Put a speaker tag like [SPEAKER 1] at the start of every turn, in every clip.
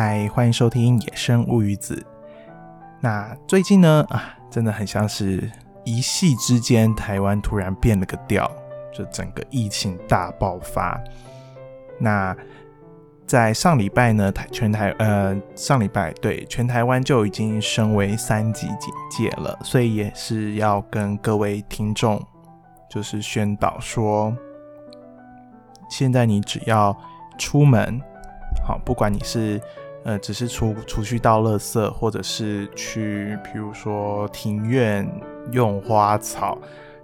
[SPEAKER 1] 嗨，欢迎收听《野生物语子》。那最近呢，啊，真的很像是一夕之间，台湾突然变了个调，就整个疫情大爆发。那在上礼拜呢，台全台呃上礼拜对全台湾就已经升为三级警戒了，所以也是要跟各位听众就是宣导说，现在你只要出门。好，不管你是呃，只是出出去倒垃圾，或者是去，比如说庭院用花草，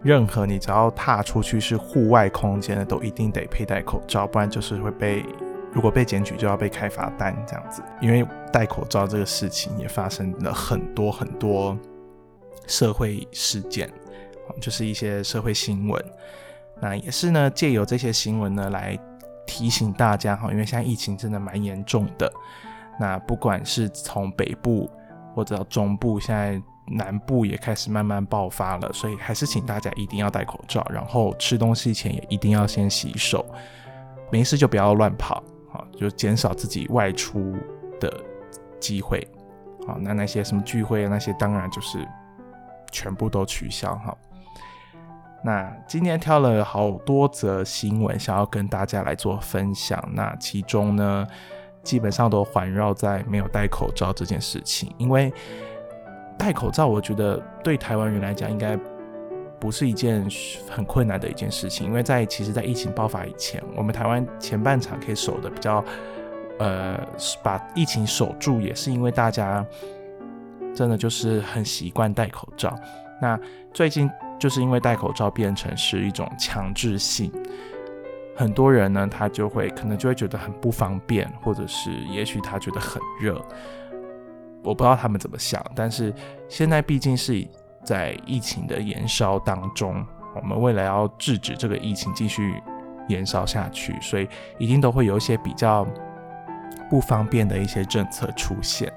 [SPEAKER 1] 任何你只要踏出去是户外空间的，都一定得佩戴口罩，不然就是会被如果被检举就要被开罚单这样子。因为戴口罩这个事情也发生了很多很多社会事件，就是一些社会新闻。那也是呢，借由这些新闻呢来。提醒大家哈，因为现在疫情真的蛮严重的。那不管是从北部或者中部，现在南部也开始慢慢爆发了，所以还是请大家一定要戴口罩，然后吃东西前也一定要先洗手。没事就不要乱跑，啊，就减少自己外出的机会。好，那那些什么聚会那些，当然就是全部都取消哈。那今天挑了好多则新闻，想要跟大家来做分享。那其中呢，基本上都环绕在没有戴口罩这件事情。因为戴口罩，我觉得对台湾人来讲，应该不是一件很困难的一件事情。因为在其实，在疫情爆发以前，我们台湾前半场可以守的比较，呃，把疫情守住，也是因为大家真的就是很习惯戴口罩。那最近。就是因为戴口罩变成是一种强制性，很多人呢，他就会可能就会觉得很不方便，或者是也许他觉得很热，我不知道他们怎么想。但是现在毕竟是在疫情的延烧当中，我们为了要制止这个疫情继续延烧下去，所以一定都会有一些比较不方便的一些政策出现。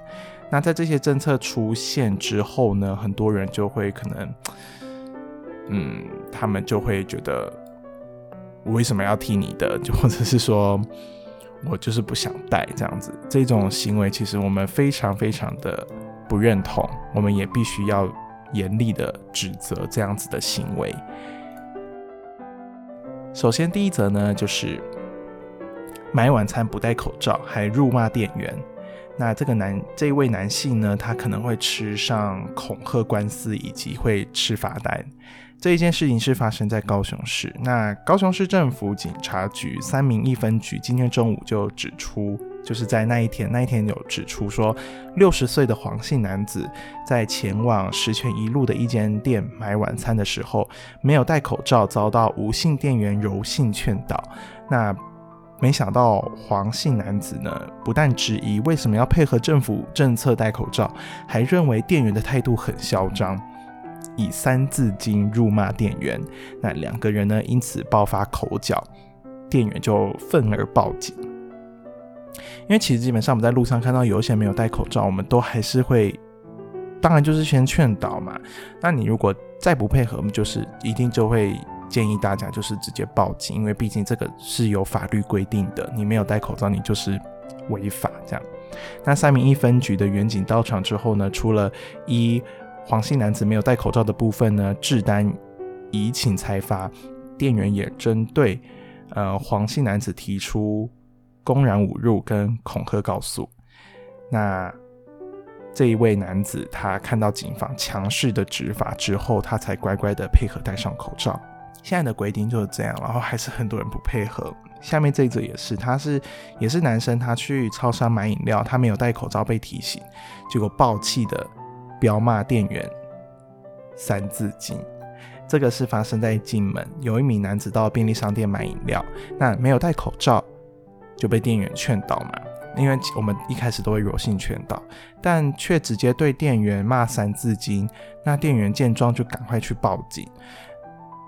[SPEAKER 1] 那在这些政策出现之后呢，很多人就会可能。嗯，他们就会觉得我为什么要替你的，就 或者是说我就是不想带这样子，这种行为其实我们非常非常的不认同，我们也必须要严厉的指责这样子的行为。首先第一则呢，就是买晚餐不戴口罩还辱骂店员，那这个男这位男性呢，他可能会吃上恐吓官司以及会吃罚单。这一件事情是发生在高雄市。那高雄市政府警察局三民一分局今天中午就指出，就是在那一天，那一天有指出说，六十岁的黄姓男子在前往十全一路的一间店买晚餐的时候，没有戴口罩，遭到吴姓店员柔性劝导。那没想到黄姓男子呢，不但质疑为什么要配合政府政策戴口罩，还认为店员的态度很嚣张。以三字经辱骂店员，那两个人呢因此爆发口角，店员就愤而报警。因为其实基本上我们在路上看到有一些没有戴口罩，我们都还是会，当然就是先劝导嘛。那你如果再不配合，我们就是一定就会建议大家就是直接报警，因为毕竟这个是有法律规定的，你没有戴口罩，你就是违法这样。那三明一分局的员警到场之后呢，除了一黄姓男子没有戴口罩的部分呢，制单移请裁罚。店员也针对呃黄姓男子提出公然侮辱跟恐吓告诉。那这一位男子他看到警方强势的执法之后，他才乖乖的配合戴上口罩。现在的规定就是这样，然后还是很多人不配合。下面这一则也是，他是也是男生，他去超商买饮料，他没有戴口罩被提醒，结果暴气的。彪骂店员《三字经》，这个是发生在金门，有一名男子到便利商店买饮料，那没有戴口罩，就被店员劝导嘛。因为我们一开始都会柔性劝导，但却直接对店员骂《三字经》，那店员见状就赶快去报警。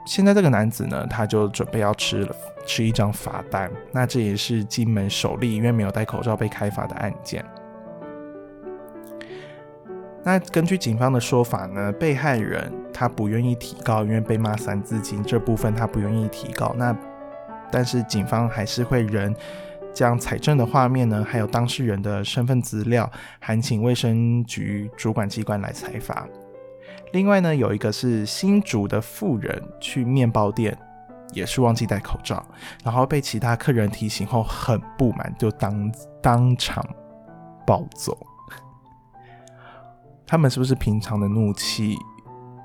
[SPEAKER 1] 现在这个男子呢，他就准备要吃了吃一张罚单，那这也是金门首例因为没有戴口罩被开罚的案件。那根据警方的说法呢，被害人他不愿意提高，因为被骂三字经这部分他不愿意提高。那但是警方还是会人将采证的画面呢，还有当事人的身份资料，函请卫生局主管机关来采罚。另外呢，有一个是新竹的妇人去面包店，也是忘记戴口罩，然后被其他客人提醒后很不满，就当当场暴走。他们是不是平常的怒气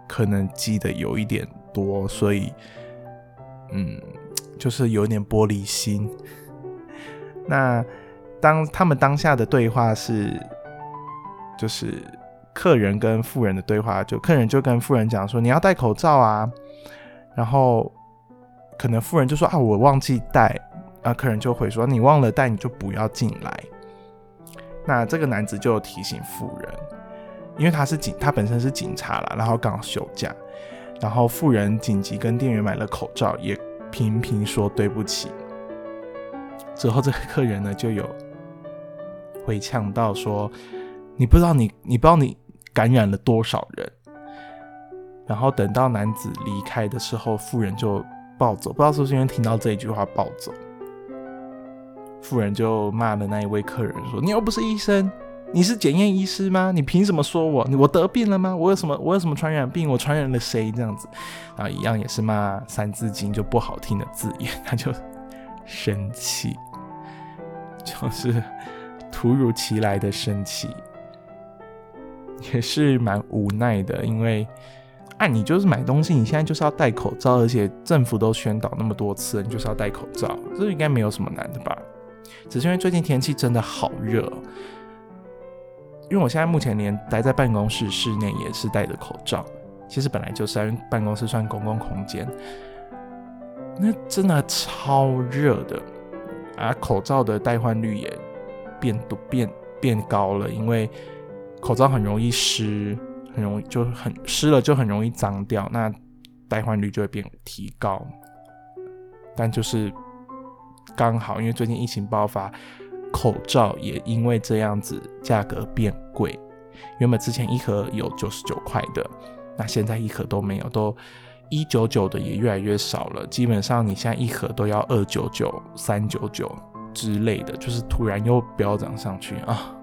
[SPEAKER 1] 可能积的有一点多，所以嗯，就是有点玻璃心。那当他们当下的对话是，就是。客人跟富人的对话，就客人就跟富人讲说：“你要戴口罩啊。”然后可能富人就说：“啊，我忘记戴。”啊，客人就会说：“你忘了戴，你就不要进来。”那这个男子就提醒富人，因为他是警，他本身是警察啦，然后刚好休假，然后富人紧急跟店员买了口罩，也频频说对不起。之后这个客人呢就有回呛到说：“你不知道你，你不知道你。”感染了多少人？然后等到男子离开的时候，妇人就暴走。不知道是不是因为听到这一句话暴走，妇人就骂了那一位客人说：“你又不是医生，你是检验医师吗？你凭什么说我？我得病了吗？我有什么？我有什么传染病？我传染了谁？这样子，然后一样也是骂《三字经》就不好听的字眼，他就生气，就是突如其来的生气。”也是蛮无奈的，因为按你就是买东西，你现在就是要戴口罩，而且政府都宣导那么多次，你就是要戴口罩，这应该没有什么难的吧？只是因为最近天气真的好热，因为我现在目前连待在办公室室内也是戴着口罩，其实本来就是因为办公室算公共空间，那真的超热的啊！口罩的代换率也变多变变高了，因为。口罩很容易湿，很容易就很湿了，就很容易脏掉，那代换率就会变提高。但就是刚好，因为最近疫情爆发，口罩也因为这样子价格变贵。原本之前一盒有九十九块的，那现在一盒都没有，都一九九的也越来越少了。基本上你现在一盒都要二九九、三九九之类的，就是突然又飙涨上去啊。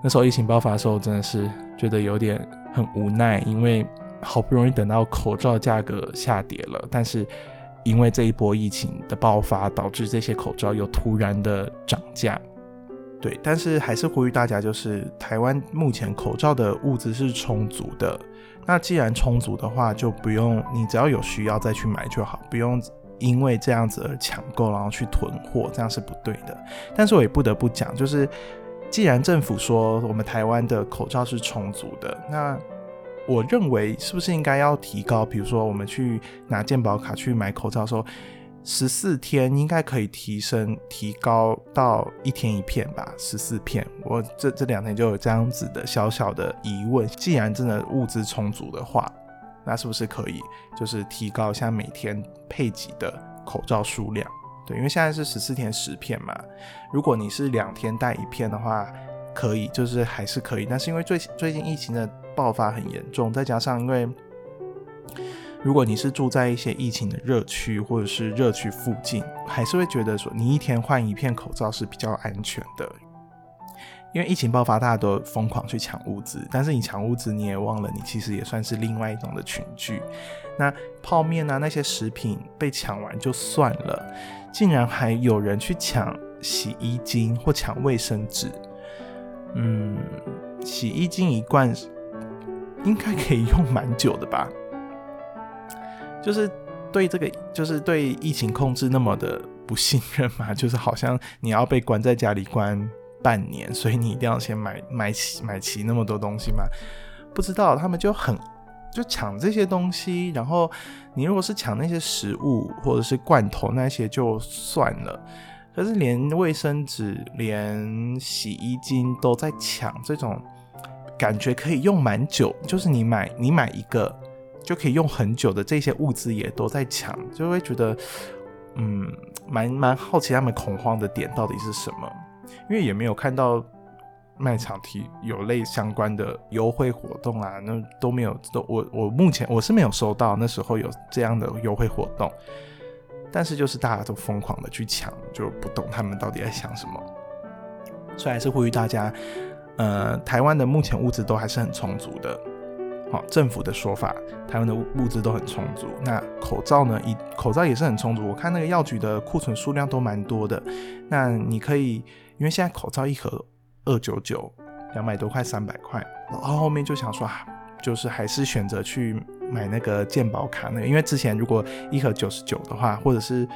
[SPEAKER 1] 那时候疫情爆发的时候，真的是觉得有点很无奈，因为好不容易等到口罩价格下跌了，但是因为这一波疫情的爆发，导致这些口罩又突然的涨价。对，但是还是呼吁大家，就是台湾目前口罩的物资是充足的。那既然充足的话，就不用你只要有需要再去买就好，不用因为这样子而抢购，然后去囤货，这样是不对的。但是我也不得不讲，就是。既然政府说我们台湾的口罩是充足的，那我认为是不是应该要提高？比如说我们去拿健保卡去买口罩的时候，十四天应该可以提升提高到一天一片吧？十四片，我这这两天就有这样子的小小的疑问。既然真的物资充足的话，那是不是可以就是提高一下每天配给的口罩数量？对，因为现在是十四天十片嘛，如果你是两天带一片的话，可以，就是还是可以。但是因为最最近疫情的爆发很严重，再加上因为如果你是住在一些疫情的热区或者是热区附近，还是会觉得说你一天换一片口罩是比较安全的。因为疫情爆发，大家都疯狂去抢物资，但是你抢物资，你也忘了，你其实也算是另外一种的群聚。那泡面啊，那些食品被抢完就算了，竟然还有人去抢洗衣精或抢卫生纸。嗯，洗衣精一罐应该可以用蛮久的吧？就是对这个，就是对疫情控制那么的不信任嘛？就是好像你要被关在家里关。半年，所以你一定要先买买齐买齐那么多东西吗？不知道，他们就很就抢这些东西，然后你如果是抢那些食物或者是罐头那些就算了，可是连卫生纸、连洗衣精都在抢，这种感觉可以用蛮久，就是你买你买一个就可以用很久的这些物资也都在抢，就会觉得嗯，蛮蛮好奇他们恐慌的点到底是什么。因为也没有看到卖场提有类相关的优惠活动啊，那都没有，都我我目前我是没有收到那时候有这样的优惠活动。但是就是大家都疯狂的去抢，就不懂他们到底在想什么。所以还是呼吁大家，呃，台湾的目前物资都还是很充足的。好，政府的说法，台湾的物资都很充足。那口罩呢？以口罩也是很充足。我看那个药局的库存数量都蛮多的。那你可以，因为现在口罩一盒二九九，两百多块，三百块。然后后面就想说啊，就是还是选择去买那个健保卡那个，因为之前如果一盒九十九的话，或者是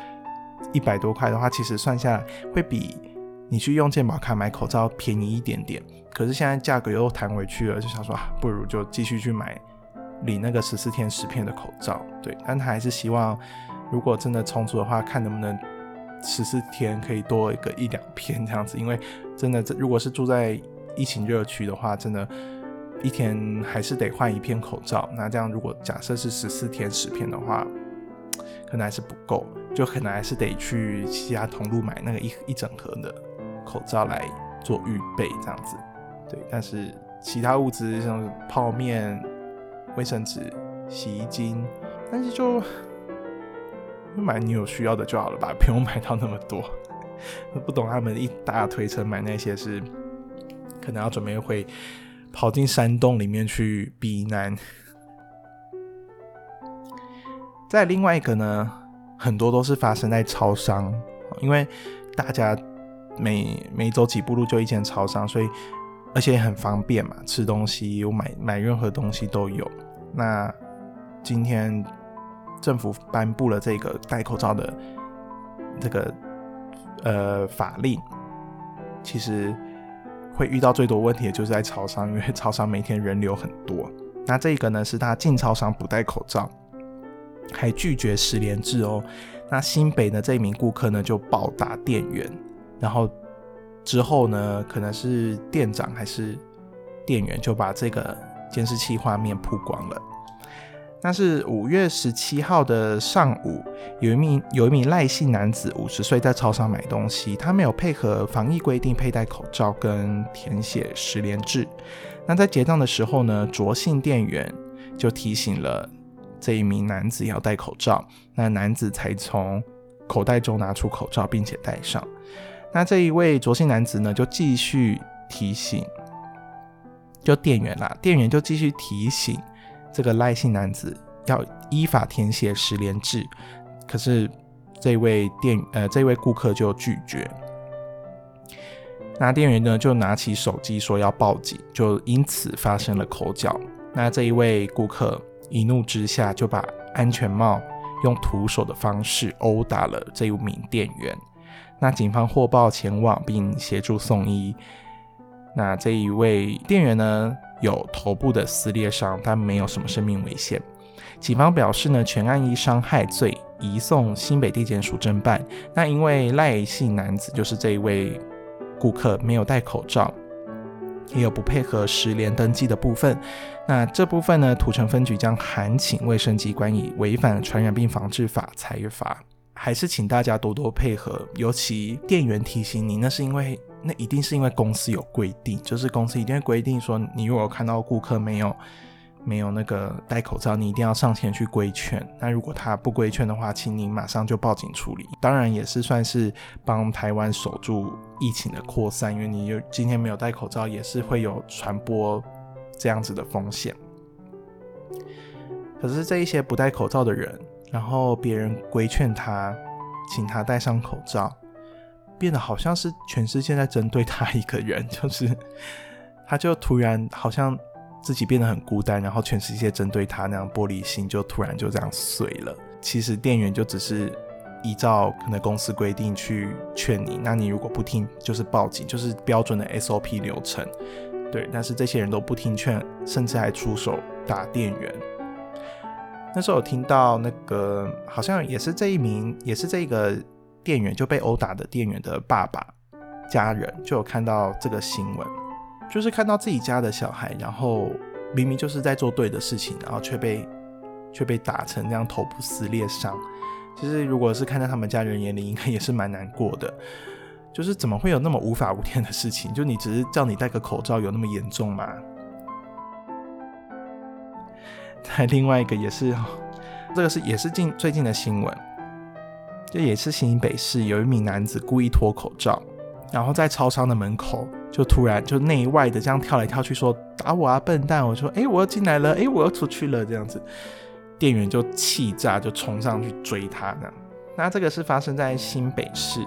[SPEAKER 1] 一百多块的话，其实算下来会比你去用健保卡买口罩便宜一点点。可是现在价格又弹回去了，就想说啊，不如就继续去买领那个十四天十片的口罩。对，但他还是希望，如果真的充足的话，看能不能十四天可以多一个一两片这样子。因为真的，如果是住在疫情热区的话，真的，一天还是得换一片口罩。那这样如果假设是十四天十片的话，可能还是不够，就可能还是得去其他同路买那个一一整盒的口罩来做预备这样子。对，但是其他物资像泡面、卫生纸、洗衣精，但是就买你有需要的就好了吧，不用买到那么多。不懂他们一大推车买那些是，可能要准备会跑进山洞里面去避难。再另外一个呢，很多都是发生在超商，因为大家每每走几步路就一间超商，所以。而且很方便嘛，吃东西有买买任何东西都有。那今天政府颁布了这个戴口罩的这个呃法令，其实会遇到最多问题的就是在超商，因为超商每天人流很多。那这个呢是他进超商不戴口罩，还拒绝十连制哦。那新北的这一名顾客呢就暴打店员，然后。之后呢，可能是店长还是店员就把这个监视器画面曝光了。那是五月十七号的上午，有一名有一名赖姓男子，五十岁，在超商买东西，他没有配合防疫规定佩戴口罩跟填写十连制。那在结账的时候呢，卓姓店员就提醒了这一名男子要戴口罩，那男子才从口袋中拿出口罩，并且戴上。那这一位卓姓男子呢，就继续提醒，就店员啦，店员就继续提醒这个赖姓男子要依法填写十连制，可是这位店呃这位顾客就拒绝，那店员呢就拿起手机说要报警，就因此发生了口角。那这一位顾客一怒之下就把安全帽用徒手的方式殴打了这一名店员。那警方获报前往并协助送医。那这一位店员呢，有头部的撕裂伤，但没有什么生命危险。警方表示呢，全案依伤害罪移送新北地检署侦办。那因为赖姓男子就是这一位顾客没有戴口罩，也有不配合十连登记的部分。那这部分呢，土城分局将函请卫生机关以违反传染病防治法裁罚。还是请大家多多配合，尤其店员提醒你，那是因为那一定是因为公司有规定，就是公司一定会规定说，你如果看到顾客没有没有那个戴口罩，你一定要上前去规劝。那如果他不规劝的话，请你马上就报警处理。当然也是算是帮台湾守住疫情的扩散，因为你今天没有戴口罩，也是会有传播这样子的风险。可是这一些不戴口罩的人。然后别人规劝他，请他戴上口罩，变得好像是全世界在针对他一个人，就是他就突然好像自己变得很孤单，然后全世界针对他那样，玻璃心就突然就这样碎了。其实店员就只是依照可能公司规定去劝你，那你如果不听，就是报警，就是标准的 SOP 流程。对，但是这些人都不听劝，甚至还出手打店员。那时候我听到那个好像也是这一名，也是这个店员就被殴打的店员的爸爸家人，就有看到这个新闻，就是看到自己家的小孩，然后明明就是在做对的事情，然后却被却被打成这样头部撕裂伤。其实如果是看在他们家人眼里，应该也是蛮难过的。就是怎么会有那么无法无天的事情？就你只是叫你戴个口罩，有那么严重吗？在另外一个也是，这个是也是近最近的新闻，这也是新北市有一名男子故意脱口罩，然后在超商的门口就突然就内外的这样跳来跳去，说打我啊笨蛋！我说哎我要进来了，哎我要出去了这样子，店员就气炸，就冲上去追他呢。那这个是发生在新北市，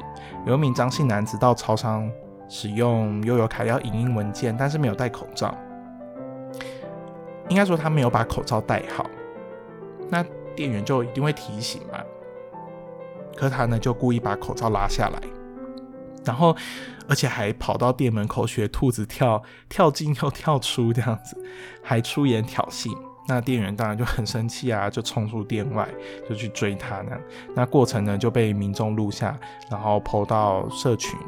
[SPEAKER 1] 有一名张姓男子到超商使用悠游卡要影印文件，但是没有戴口罩，应该说他没有把口罩戴好，那店员就一定会提醒嘛。可他呢就故意把口罩拉下来，然后而且还跑到店门口学兔子跳，跳进又跳出这样子，还出言挑衅。那店员当然就很生气啊，就冲出店外就去追他呢。那过程呢就被民众录下，然后抛到社群。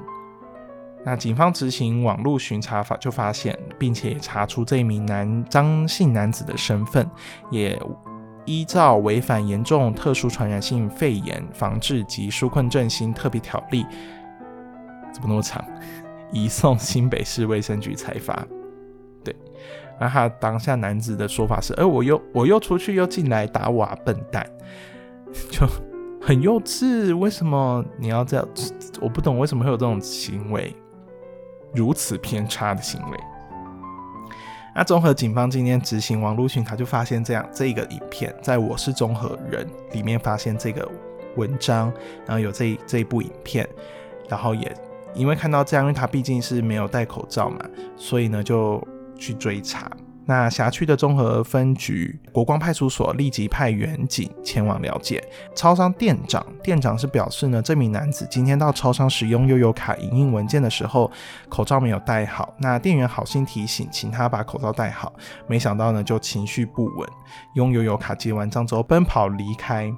[SPEAKER 1] 那警方执行网络巡查法就发现，并且查出这名男张姓男子的身份，也。依照违反严重特殊传染性肺炎防治及纾困振兴特别条例，怎么那么长？移送新北市卫生局裁罚。对，那他当下男子的说法是：，哎，我又我又出去又进来打我啊，笨蛋，就很幼稚。为什么你要这样？我不懂为什么会有这种行为，如此偏差的行为。那综合警方今天执行网络巡查，就发现这样这个影片，在我是综合人里面发现这个文章，然后有这这一部影片，然后也因为看到这样，因为他毕竟是没有戴口罩嘛，所以呢就去追查。那辖区的综合分局国光派出所立即派员警前往了解。超商店长店长是表示呢，这名男子今天到超商使用悠游卡影印文件的时候，口罩没有戴好。那店员好心提醒，请他把口罩戴好，没想到呢就情绪不稳，用悠游卡结完账之后奔跑离开，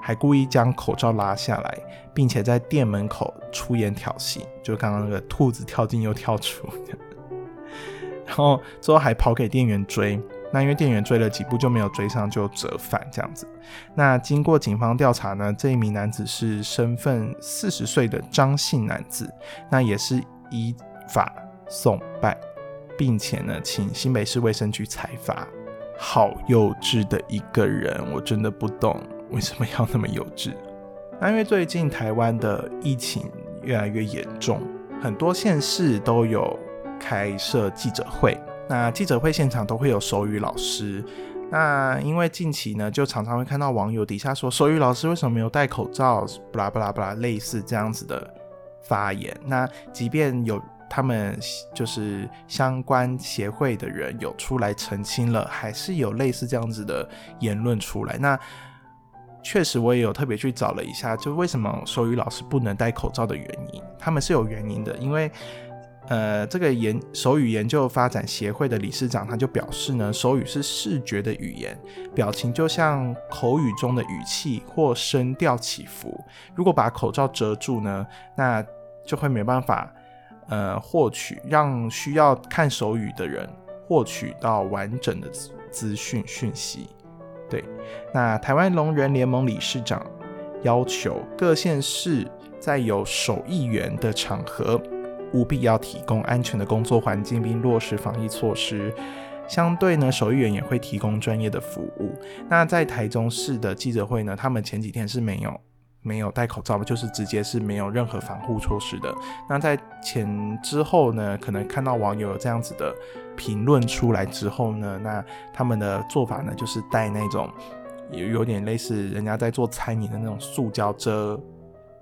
[SPEAKER 1] 还故意将口罩拉下来，并且在店门口出言挑衅，就刚刚那个兔子跳进又跳出。然后之后还跑给店员追，那因为店员追了几步就没有追上，就折返这样子。那经过警方调查呢，这一名男子是身份四十岁的张姓男子，那也是依法送办，并且呢，请新北市卫生局裁罚。好幼稚的一个人，我真的不懂为什么要那么幼稚。那因为最近台湾的疫情越来越严重，很多县市都有。开设记者会，那记者会现场都会有手语老师。那因为近期呢，就常常会看到网友底下说手语老师为什么没有戴口罩，不啦不啦不啦，类似这样子的发言。那即便有他们就是相关协会的人有出来澄清了，还是有类似这样子的言论出来。那确实我也有特别去找了一下，就为什么手语老师不能戴口罩的原因，他们是有原因的，因为。呃，这个研手语研究发展协会的理事长他就表示呢，手语是视觉的语言，表情就像口语中的语气或声调起伏。如果把口罩遮住呢，那就会没办法呃获取让需要看手语的人获取到完整的资讯讯息。对，那台湾聋人联盟理事长要求各县市在有手艺员的场合。务必要提供安全的工作环境，并落实防疫措施。相对呢，手艺员也会提供专业的服务。那在台中市的记者会呢，他们前几天是没有没有戴口罩的，就是直接是没有任何防护措施的。那在前之后呢，可能看到网友有这样子的评论出来之后呢，那他们的做法呢，就是戴那种有有点类似人家在做餐饮的那种塑胶遮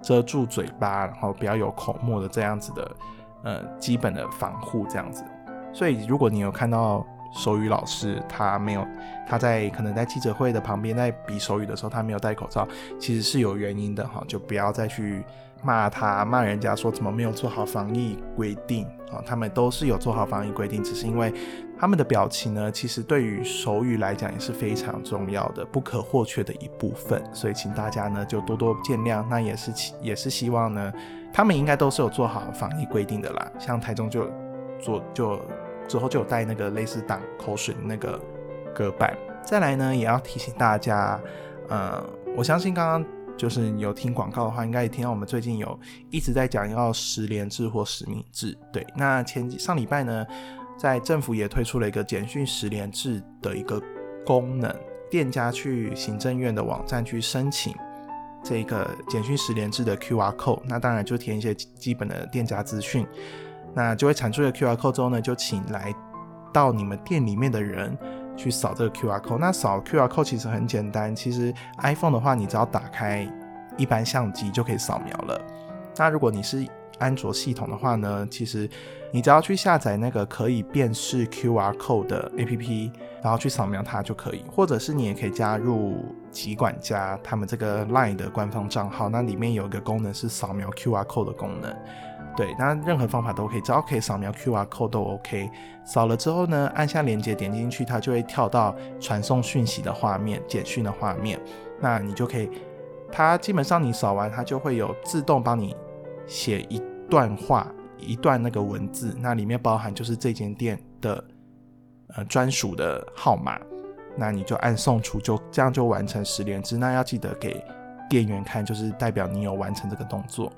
[SPEAKER 1] 遮住嘴巴，然后不要有口沫的这样子的。呃，基本的防护这样子，所以如果你有看到手语老师，他没有，他在可能在记者会的旁边在比手语的时候，他没有戴口罩，其实是有原因的哈，就不要再去骂他，骂人家说怎么没有做好防疫规定啊，他们都是有做好防疫规定，只是因为他们的表情呢，其实对于手语来讲也是非常重要的、不可或缺的一部分，所以请大家呢就多多见谅，那也是也是希望呢。他们应该都是有做好防疫规定的啦，像台中就做就之后就有带那个类似挡口水的那个隔板。再来呢，也要提醒大家，呃，我相信刚刚就是有听广告的话，应该也听到我们最近有一直在讲要十连制或实名制。对，那前上礼拜呢，在政府也推出了一个简讯十连制的一个功能，店家去行政院的网站去申请。这个简讯十连制的 QR code，那当然就填一些基本的店家资讯，那就会产出一个 QR code 之后呢，就请来到你们店里面的人去扫这个 QR code。那扫 QR code 其实很简单，其实 iPhone 的话，你只要打开一般相机就可以扫描了。那如果你是安卓系统的话呢，其实你只要去下载那个可以辨识 QR code 的 APP，然后去扫描它就可以。或者是你也可以加入集管家他们这个 LINE 的官方账号，那里面有一个功能是扫描 QR code 的功能。对，那任何方法都可以，只要可以扫描 QR code 都 OK。扫了之后呢，按下连接点进去，它就会跳到传送讯息的画面、简讯的画面。那你就可以，它基本上你扫完，它就会有自动帮你写一。段话一段那个文字，那里面包含就是这间店的呃专属的号码，那你就按送出，就这样就完成十连制。那要记得给店员看，就是代表你有完成这个动作。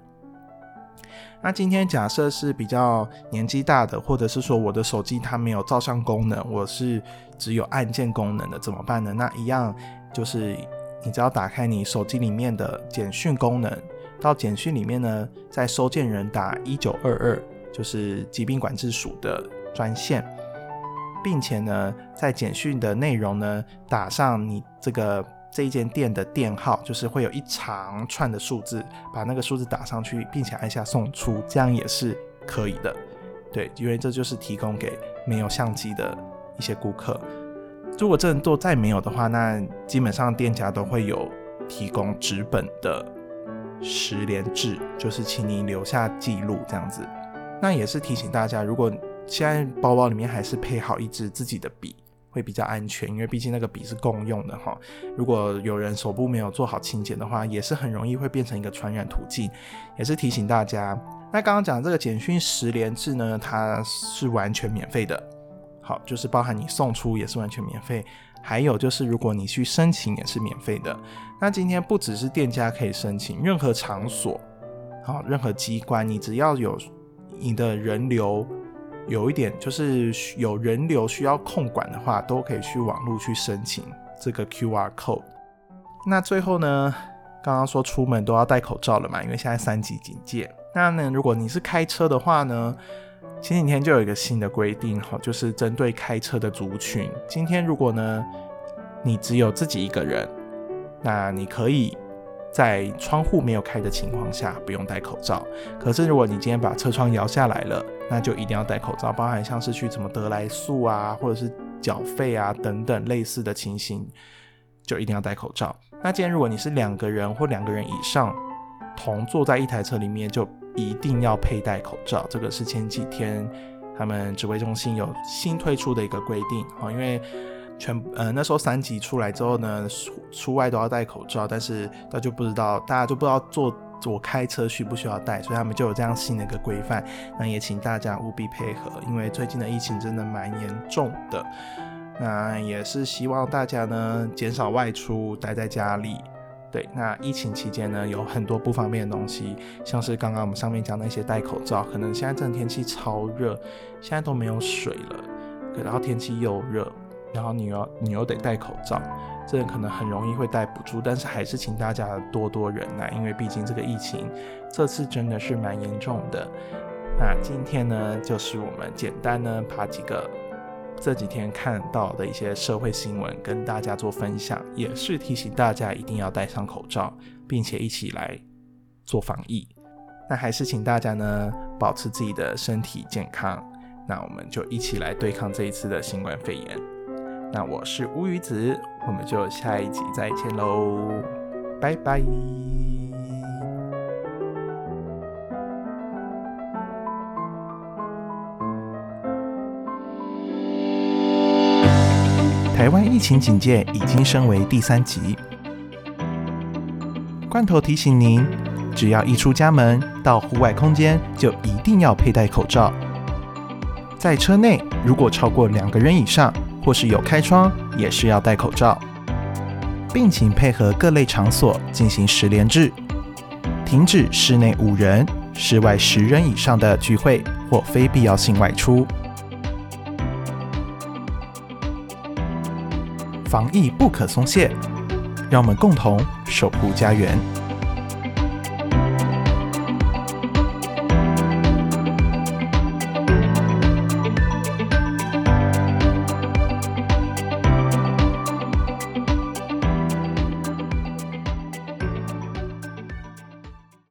[SPEAKER 1] 那今天假设是比较年纪大的，或者是说我的手机它没有照相功能，我是只有按键功能的，怎么办呢？那一样就是你只要打开你手机里面的简讯功能。到简讯里面呢，在收件人打一九二二，就是疾病管制署的专线，并且呢，在简讯的内容呢，打上你这个这一间店的店号，就是会有一长串的数字，把那个数字打上去，并且按下送出，这样也是可以的。对，因为这就是提供给没有相机的一些顾客。如果这都再没有的话，那基本上店家都会有提供纸本的。十连制就是请你留下记录这样子，那也是提醒大家，如果现在包包里面还是配好一支自己的笔，会比较安全，因为毕竟那个笔是共用的哈。如果有人手部没有做好清洁的话，也是很容易会变成一个传染途径，也是提醒大家。那刚刚讲这个简讯十连制呢，它是完全免费的，就是包含你送出也是完全免费。还有就是，如果你去申请也是免费的。那今天不只是店家可以申请，任何场所，好，任何机关，你只要有你的人流有一点，就是有人流需要控管的话，都可以去网络去申请这个 QR code。那最后呢，刚刚说出门都要戴口罩了嘛，因为现在三级警戒。那呢，如果你是开车的话呢？前几天就有一个新的规定，哈，就是针对开车的族群。今天如果呢，你只有自己一个人，那你可以在窗户没有开的情况下不用戴口罩。可是如果你今天把车窗摇下来了，那就一定要戴口罩，包含像是去什么德来速啊，或者是缴费啊等等类似的情形，就一定要戴口罩。那今天如果你是两个人或两个人以上同坐在一台车里面，就一定要佩戴口罩，这个是前几天他们指挥中心有新推出的一个规定啊。因为全呃那时候三级出来之后呢，出出外都要戴口罩，但是他就不知道大家就不知道坐我开车需不需要戴，所以他们就有这样新的一个规范。那也请大家务必配合，因为最近的疫情真的蛮严重的。那也是希望大家呢减少外出，待在家里。对，那疫情期间呢，有很多不方便的东西，像是刚刚我们上面讲那些戴口罩，可能现在这天气超热，现在都没有水了，然后天气又热，然后你又你又得戴口罩，这可能很容易会戴不住，但是还是请大家多多忍耐，因为毕竟这个疫情这次真的是蛮严重的。那今天呢，就是我们简单呢把几个。这几天看到的一些社会新闻，跟大家做分享，也是提醒大家一定要戴上口罩，并且一起来做防疫。那还是请大家呢保持自己的身体健康。那我们就一起来对抗这一次的新冠肺炎。那我是乌鱼子，我们就下一集再见喽，拜拜。台湾疫情警戒已经升为第三级。罐头提醒您，只要一出家门到户外空间，就一定要佩戴口罩。在车内，如果超过两个人以上，或是有开窗，也是要戴口罩。并请配合各类场所进行十连制，停止室内五人、室外十人以上的聚会或非必要性外出。防疫不可松懈，让我们共同守护家园。